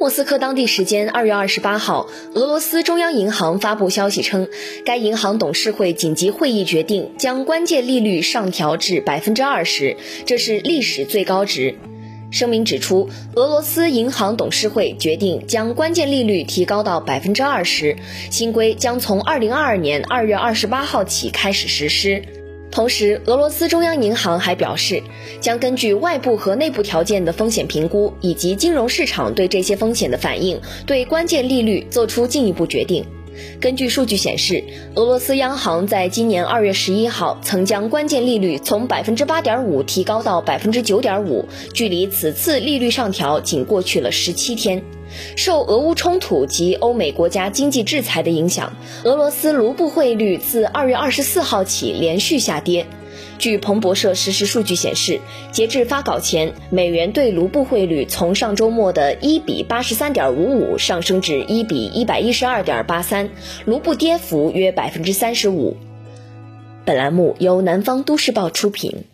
莫斯科当地时间二月二十八号，俄罗斯中央银行发布消息称，该银行董事会紧急会议决定将关键利率上调至百分之二十，这是历史最高值。声明指出，俄罗斯银行董事会决定将关键利率提高到百分之二十，新规将从二零二二年二月二十八号起开始实施。同时，俄罗斯中央银行还表示，将根据外部和内部条件的风险评估，以及金融市场对这些风险的反应，对关键利率做出进一步决定。根据数据显示，俄罗斯央行在今年二月十一号曾将关键利率从百分之八点五提高到百分之九点五，距离此次利率上调仅过去了十七天。受俄乌冲突及欧美国家经济制裁的影响，俄罗斯卢布汇率自二月二十四号起连续下跌。据彭博社实时数据显示，截至发稿前，美元对卢布汇率从上周末的一比八十三点五五上升至一比一百一十二点八三，卢布跌幅约百分之三十五。本栏目由南方都市报出品。